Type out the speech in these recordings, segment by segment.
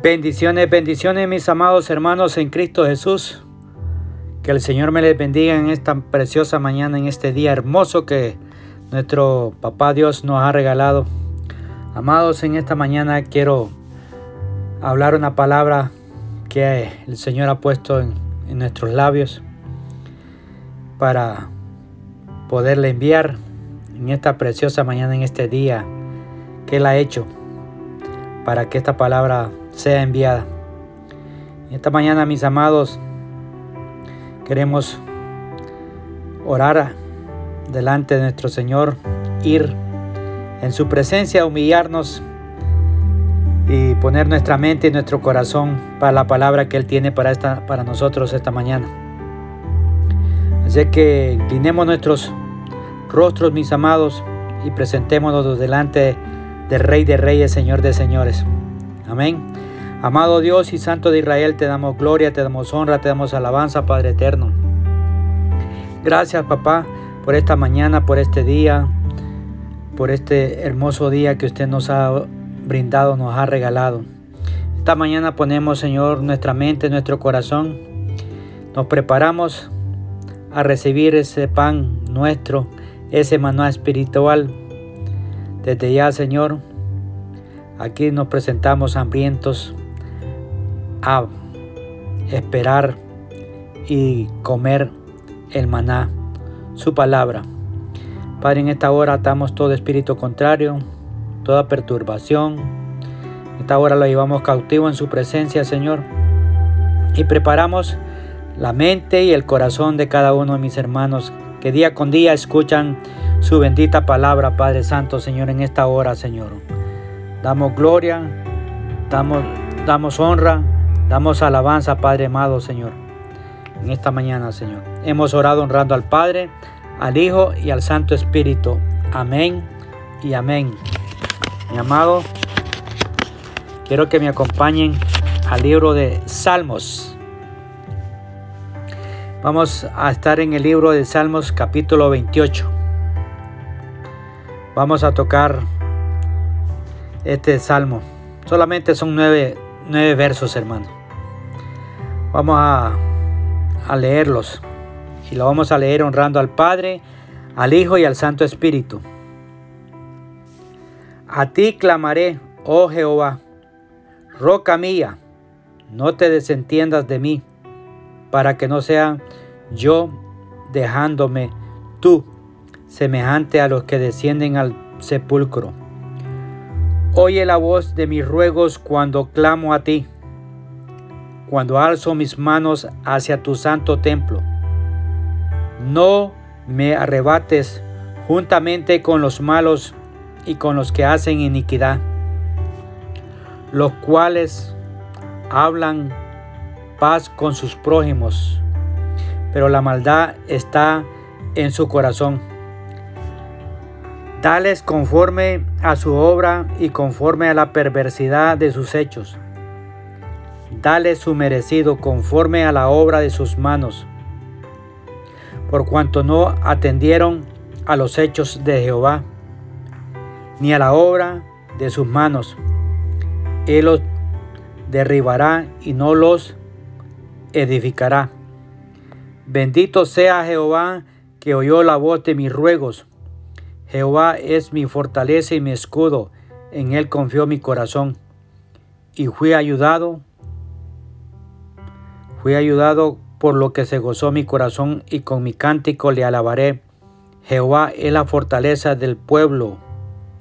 Bendiciones, bendiciones mis amados hermanos en Cristo Jesús. Que el Señor me les bendiga en esta preciosa mañana, en este día hermoso que nuestro Papá Dios nos ha regalado. Amados, en esta mañana quiero hablar una palabra que el Señor ha puesto en, nuestros labios para poderle enviar en esta preciosa mañana, en este día que Él ha hecho para que esta palabra sea enviada. Esta mañana, mis amados, queremos orar delante de nuestro Señor, ir en su presencia, humillarnos y poner nuestra mente y nuestro corazón para la palabra que Él tiene para, esta, para nosotros esta mañana. Así que inclinemos nuestros rostros, mis amados, y presentémonos delante del Rey de Reyes, Señor de Señores. Amén. Amado Dios y Santo de Israel, te damos gloria, te damos honra, te damos alabanza, Padre eterno. Gracias, papá, por esta mañana, por este día, por este hermoso día que usted nos ha brindado, nos ha regalado. Esta mañana ponemos, Señor, nuestra mente, nuestro corazón. Nos preparamos a recibir ese pan nuestro, ese maná espiritual. Desde ya, Señor, aquí nos presentamos hambrientos a esperar y comer el maná, su palabra. Padre, en esta hora atamos todo espíritu contrario, toda perturbación. En esta hora lo llevamos cautivo en su presencia, Señor. Y preparamos la mente y el corazón de cada uno de mis hermanos que día con día escuchan su bendita palabra, Padre Santo, Señor, en esta hora, Señor. Damos gloria, damos, damos honra, damos alabanza, Padre amado, Señor, en esta mañana, Señor. Hemos orado honrando al Padre, al Hijo y al Santo Espíritu. Amén y amén. Mi amado, quiero que me acompañen al libro de Salmos. Vamos a estar en el libro de Salmos capítulo 28. Vamos a tocar este salmo. Solamente son nueve, versos, hermano. Vamos a, leerlos. Y lo vamos a leer honrando al Padre, al Hijo y al Santo Espíritu. A ti clamaré, oh Jehová, roca mía, no te desentiendas de mí para que no sea yo dejándome tú, semejante a los que descienden al sepulcro. Oye la voz de mis ruegos cuando clamo a ti, cuando alzo mis manos hacia tu santo templo. No me arrebates juntamente con los malos y con los que hacen iniquidad, los cuales hablan paz con sus prójimos, pero la maldad está en su corazón. Dales conforme a su obra y conforme a la perversidad de sus hechos. Dale su merecido conforme a la obra de sus manos, por cuanto no atendieron a los hechos de Jehová, ni a la obra de sus manos. Él los derribará y no los edificará. Bendito sea Jehová que oyó la voz de mis ruegos. Jehová es mi fortaleza y mi escudo, en él confió mi corazón. Y fui ayudado, fui ayudado por lo que se gozó mi corazón y con mi cántico le alabaré. Jehová es la fortaleza del pueblo,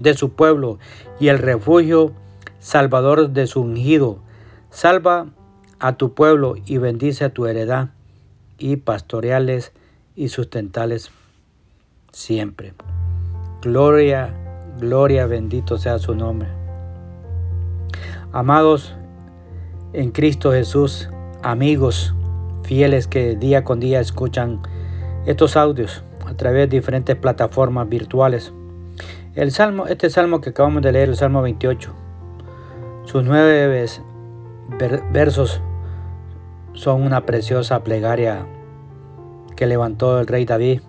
de su pueblo, y el refugio salvador de su ungido. Salva a tu pueblo y bendice a tu heredad y pastoreales y sustentales siempre. Gloria, gloria, bendito sea su nombre. Amados en Cristo Jesús, amigos fieles que día con día escuchan estos audios a través de diferentes plataformas virtuales. El salmo, este salmo que acabamos de leer, el Salmo 28, sus nueve versos son una preciosa plegaria que levantó el rey David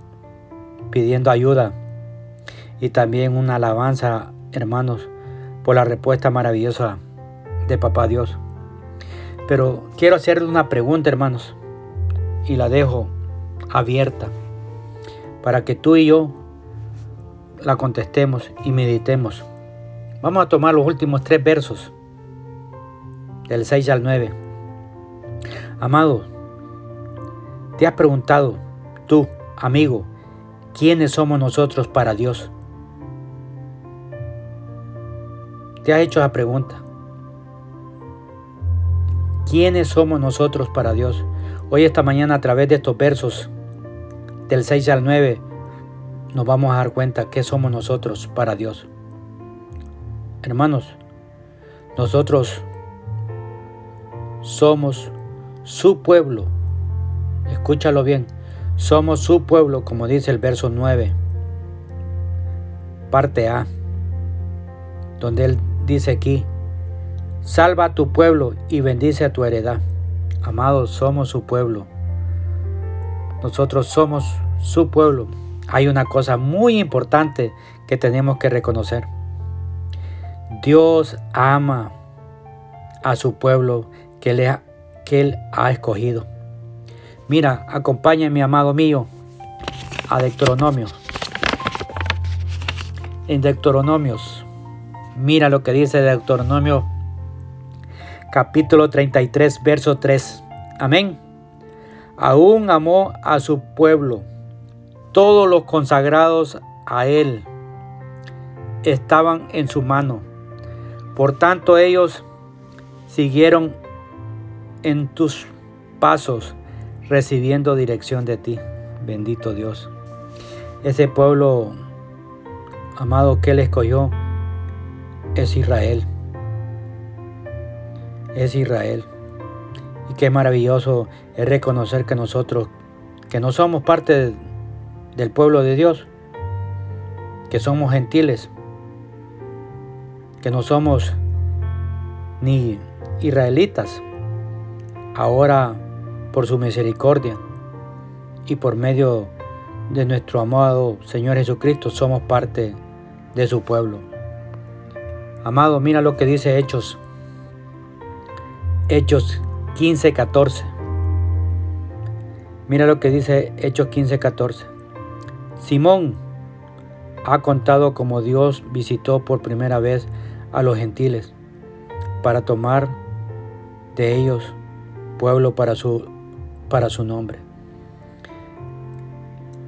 pidiendo ayuda y también una alabanza, hermanos, por la respuesta maravillosa de Papá Dios. Pero quiero hacerle una pregunta, hermanos, y la dejo abierta para que tú y yo la contestemos y meditemos. Vamos a tomar los últimos tres versos del 6 al 9. Amado, ¿te has preguntado tú, amigo, quiénes somos nosotros para Dios? ¿Te has hecho esa pregunta? ¿Quiénes somos nosotros para Dios? Hoy esta mañana a través de estos versos del 6 al 9 nos vamos a dar cuenta que somos nosotros para Dios. Hermanos, nosotros somos su pueblo. Escúchalo bien. Somos su pueblo, como dice el verso 9, parte A, donde él dice aquí, salva a tu pueblo y bendice a tu heredad. Amados, somos su pueblo. Nosotros somos su pueblo. Hay una cosa muy importante que tenemos que reconocer. Dios ama a su pueblo que, le, que Él ha escogido. Mira, acompáñame, amado mío, a Deuteronomios. En Deuteronomios, mira lo que dice Deuteronomio capítulo 33, verso 3. Amén. Aún amó a su pueblo, todos los consagrados a él estaban en su mano. Por tanto ellos siguieron en tus pasos, recibiendo dirección de ti. Bendito Dios. Ese pueblo, amado, que Él escogió es Israel. Es Israel. Y qué maravilloso es reconocer que nosotros, que no somos parte del pueblo de Dios, que somos gentiles, que no somos ni israelitas, ahora por su misericordia y por medio de nuestro amado Señor Jesucristo somos parte de su pueblo. Amado, mira lo que dice Hechos. Hechos 15:14. Mira lo que dice Hechos 15:14. Simón ha contado cómo Dios visitó por primera vez a los gentiles para tomar de ellos pueblo para su, para su nombre.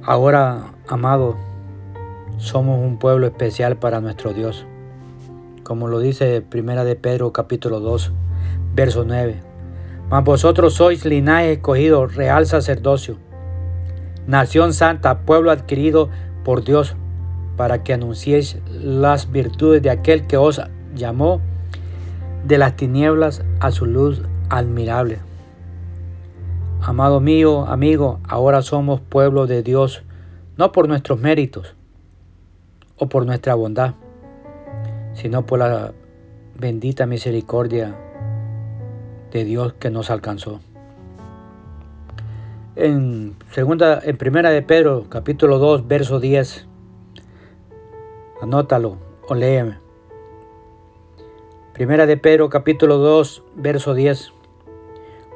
Ahora, amado, somos un pueblo especial para nuestro Dios, como lo dice Primera de Pedro capítulo 2, verso 9. Mas vosotros sois linaje escogido, real sacerdocio, nación santa, pueblo adquirido por Dios, para que anunciéis las virtudes de aquel que os llamó de las tinieblas a su luz admirable. Amado mío, amigo, ahora somos pueblo de Dios, no por nuestros méritos o por nuestra bondad, sino por la bendita misericordia de Dios que nos alcanzó. En segunda en primera de Pedro, capítulo 2, verso 10. Anótalo o léeme. Primera de Pedro, capítulo 2, verso 10.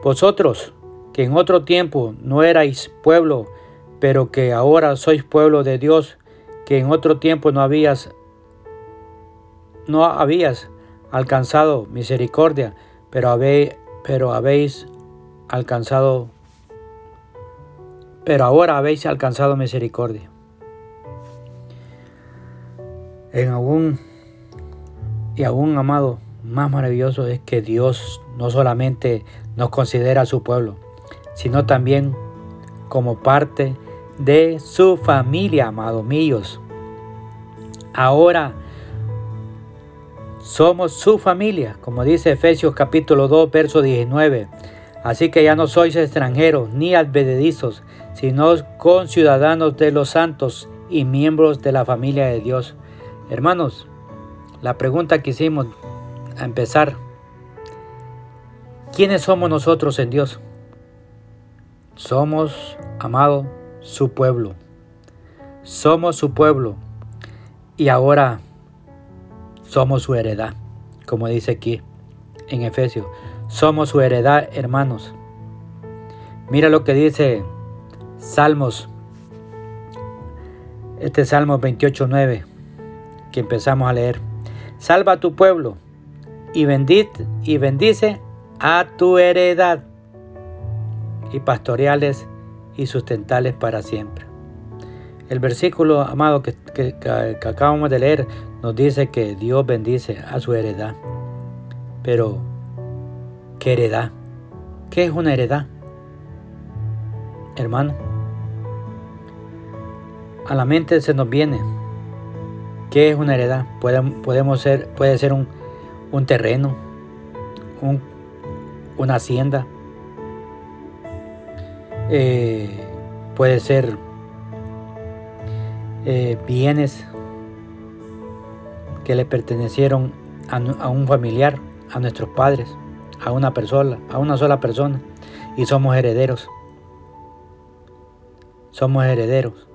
Vosotros que en otro tiempo no erais pueblo, pero que ahora sois pueblo de Dios, que en otro tiempo no habías no habías alcanzado misericordia, pero habéis, pero habéis alcanzado pero ahora habéis alcanzado misericordia. En algún y aún amado, más maravilloso es que Dios no solamente nos considera su pueblo, sino también como parte de su familia, amados míos. Ahora somos su familia, como dice Efesios capítulo 2, verso 19. Así que ya no sois extranjeros ni advenedizos, sino conciudadanos de los santos y miembros de la familia de Dios. Hermanos, la pregunta que hicimos a empezar, ¿quiénes somos nosotros en Dios? Somos, amado, su pueblo. Somos su pueblo. Y ahora somos su heredad, como dice aquí en Efesios. Somos su heredad, hermanos. Mira lo que dice Salmos, este Salmo 28.9, que empezamos a leer. Salva a tu pueblo y, y bendice a tu heredad y pastoreales y sustentales para siempre. El versículo, amado, que, que, acabamos de leer, nos dice que Dios bendice a su heredad. Pero, ¿qué heredad? ¿Qué es una heredad? Hermano, a la mente se nos viene. ¿Qué es una heredad? Puede, podemos ser, puede ser un, un terreno, un, una hacienda, eh, puede ser eh, bienes que le pertenecieron a, a, un familiar, a nuestros padres, a una persona, a una sola persona, y somos herederos. Somos herederos.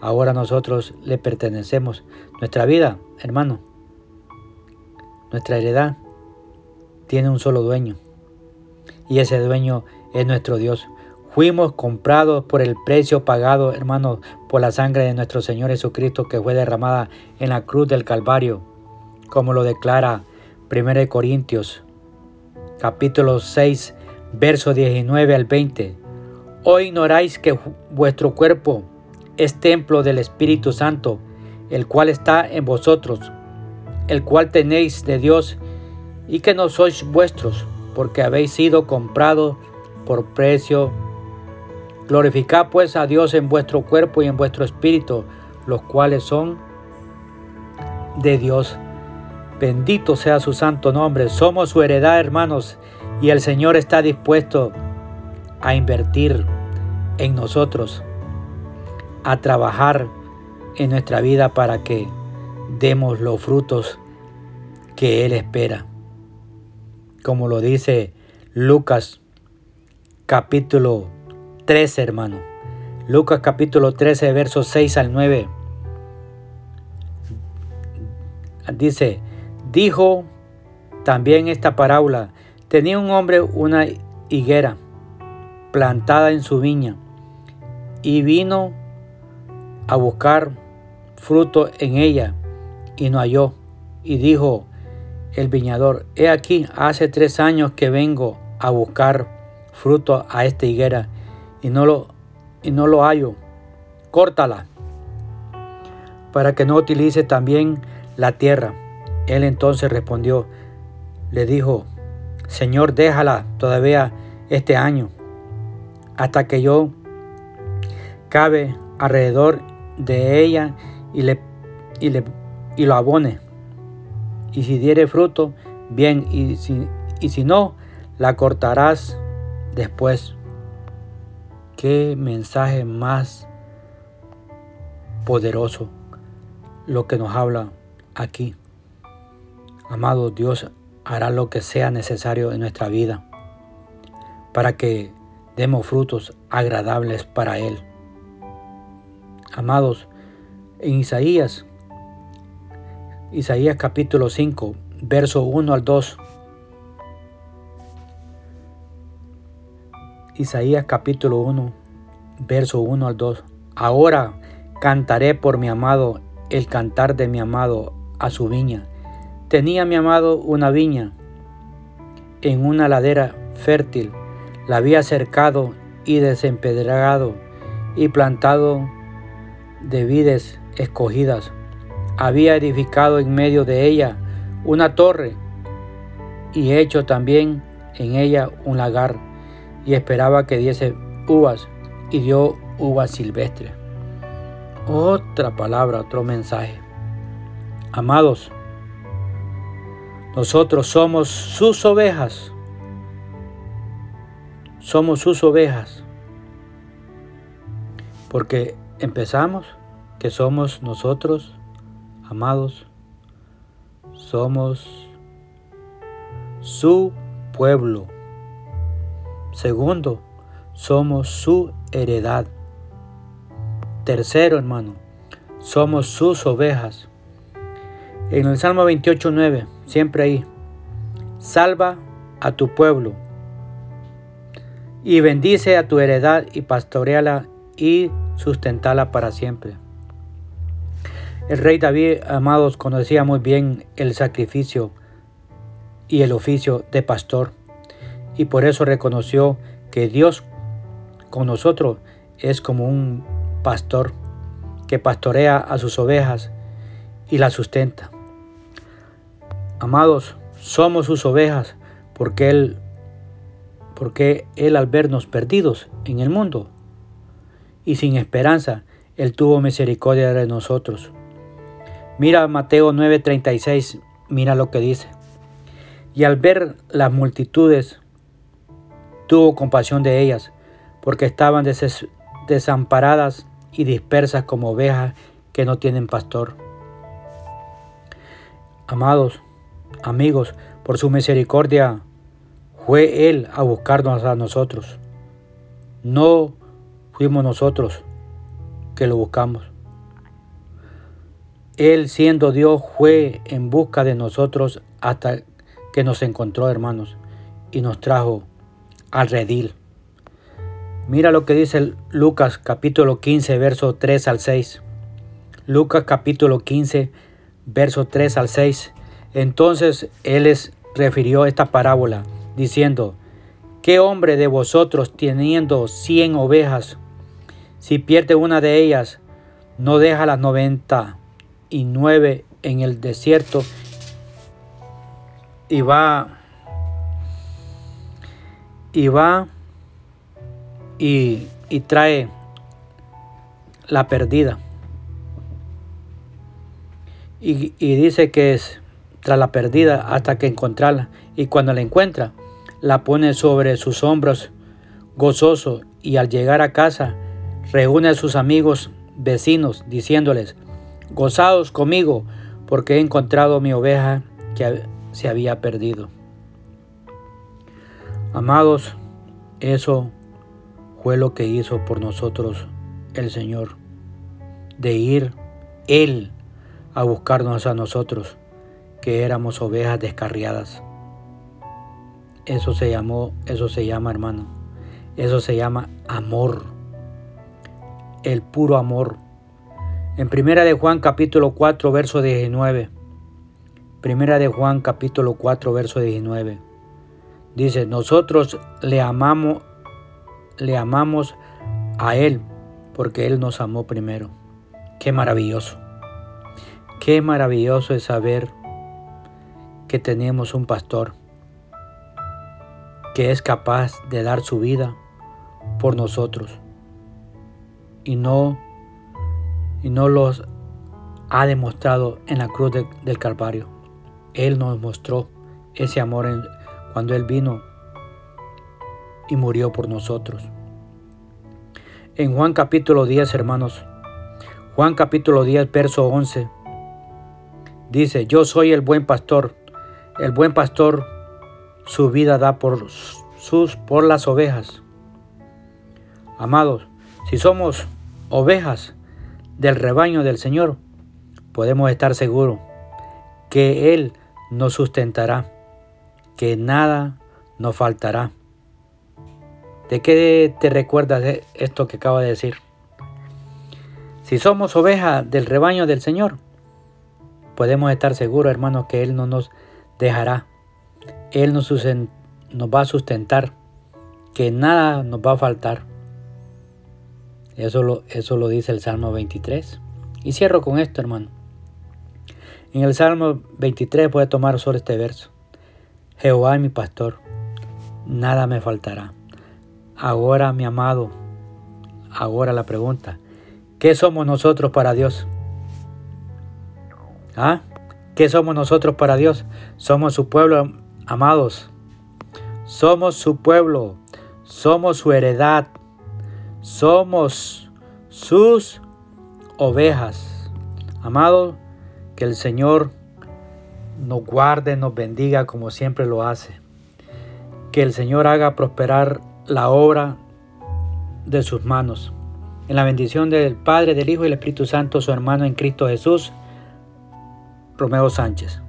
Ahora nosotros le pertenecemos. Nuestra vida, hermano, nuestra heredad tiene un solo dueño. Y ese dueño es nuestro Dios. Fuimos comprados por el precio pagado, hermanos, por la sangre de nuestro Señor Jesucristo que fue derramada en la cruz del Calvario, como lo declara 1 Corintios, capítulo 6, verso 19 al 20. Hoy ignoráis que vuestro cuerpo es templo del Espíritu Santo, el cual está en vosotros, el cual tenéis de Dios, y que no sois vuestros, porque habéis sido comprados por precio Glorificad pues a Dios en vuestro cuerpo y en vuestro espíritu, los cuales son de Dios. Bendito sea su santo nombre. Somos su heredad, hermanos, y el Señor está dispuesto a invertir en nosotros, a trabajar en nuestra vida para que demos los frutos que Él espera. Como lo dice Lucas capítulo 13, hermano. Lucas capítulo 13, versos 6 al 9. Dice, dijo también esta parábola, tenía un hombre una higuera plantada en su viña y vino a buscar fruto en ella y no halló. Y dijo el viñador, he aquí, hace tres años que vengo a buscar fruto a esta higuera y no lo, y no lo hallo, córtala, para que no utilice también la tierra. Él entonces respondió, le dijo, Señor, déjala todavía este año, hasta que yo cabe alrededor de ella y, le, y, le, y lo abone. Y si diere fruto, bien, y si, y si no, la cortarás después. Qué mensaje más poderoso lo que nos habla aquí. Amado Dios hará lo que sea necesario en nuestra vida para que demos frutos agradables para Él. Amados, en Isaías, Isaías capítulo 5, verso 1 al 2, Isaías capítulo 1, verso 1 al 2. Ahora cantaré por mi amado el cantar de mi amado a su viña. Tenía mi amado una viña en una ladera fértil. La había cercado y desempedrado y plantado de vides escogidas. Había edificado en medio de ella una torre y hecho también en ella un lagar y esperaba que diese uvas y dio uvas silvestres. Otra palabra, otro mensaje. Amados, nosotros somos sus ovejas. Somos sus ovejas. Porque empezamos que somos nosotros, amados, somos su pueblo. Segundo, somos su heredad. Tercero, hermano, somos sus ovejas. En el Salmo 28, 9, siempre ahí, salva a tu pueblo y bendice a tu heredad y pastoreala y sustentala para siempre. El rey David, amados, conocía muy bien el sacrificio y el oficio de pastor y por eso reconoció que Dios con nosotros es como un pastor que pastorea a sus ovejas y las sustenta. Amados, somos sus ovejas porque Él, porque Él al vernos perdidos en el mundo y sin esperanza, Él tuvo misericordia de nosotros. Mira Mateo 9:36, mira lo que dice. Y al ver las multitudes, tuvo compasión de ellas, porque estaban desamparadas y dispersas como ovejas que no tienen pastor. Amados, amigos, por su misericordia fue Él a buscarnos a nosotros. No fuimos nosotros que lo buscamos. Él siendo Dios fue en busca de nosotros hasta que nos encontró, hermanos, y nos trajo al redil. Mira lo que dice Lucas capítulo 15, verso 3 al 6. Lucas capítulo 15, verso 3 al 6. Entonces él les refirió esta parábola, diciendo, ¿qué hombre de vosotros teniendo cien ovejas, si pierde una de ellas, no deja las noventa y nueve en el desierto y va y va y, trae la perdida. Y, y, dice que es tras la perdida hasta que encontrarla. Y cuando la encuentra, la pone sobre sus hombros gozoso y al llegar a casa reúne a sus amigos vecinos diciéndoles, gozaos conmigo porque he encontrado mi oveja que se había perdido. Amados, eso fue lo que hizo por nosotros el Señor, de ir Él a buscarnos a nosotros, que éramos ovejas descarriadas. Eso se llamó, eso se llama, hermano, eso se llama amor, el puro amor. En Primera de Juan capítulo 4, verso 19. Primera de Juan capítulo 4, verso 19 Dice, nosotros le amamos, le amamos a Él porque Él nos amó primero. Qué maravilloso. Qué maravilloso es saber que tenemos un pastor que es capaz de dar su vida por nosotros y no y no los ha demostrado en la cruz del Calvario. Él nos mostró ese amor en, cuando Él vino y murió por nosotros. En Juan capítulo 10, hermanos, Juan capítulo 10, verso 11, dice, yo soy el buen pastor, el buen pastor su vida da por, sus, por las ovejas. Amados, si somos ovejas del rebaño del Señor, podemos estar seguros que Él nos sustentará que nada nos faltará. ¿De qué te recuerdas esto que acabo de decir? Si somos ovejas del rebaño del Señor, podemos estar seguros, hermanos, que Él no nos dejará. Él nos, nos va a sustentar, que nada nos va a faltar. Eso lo, eso lo dice el Salmo 23. Y cierro con esto, hermano. En el Salmo 23 voy a tomar solo este verso. Jehová es mi pastor, nada me faltará. Ahora, mi amado, ahora la pregunta, ¿qué somos nosotros para Dios? ¿Ah? ¿Qué somos nosotros para Dios? Somos su pueblo, amados. Somos su pueblo, somos su heredad, somos sus ovejas. Amados, que el Señor nos guarde, nos bendiga como siempre lo hace. Que el Señor haga prosperar la obra de sus manos. En la bendición del Padre, del Hijo y del Espíritu Santo, su hermano en Cristo Jesús, Romeo Sánchez.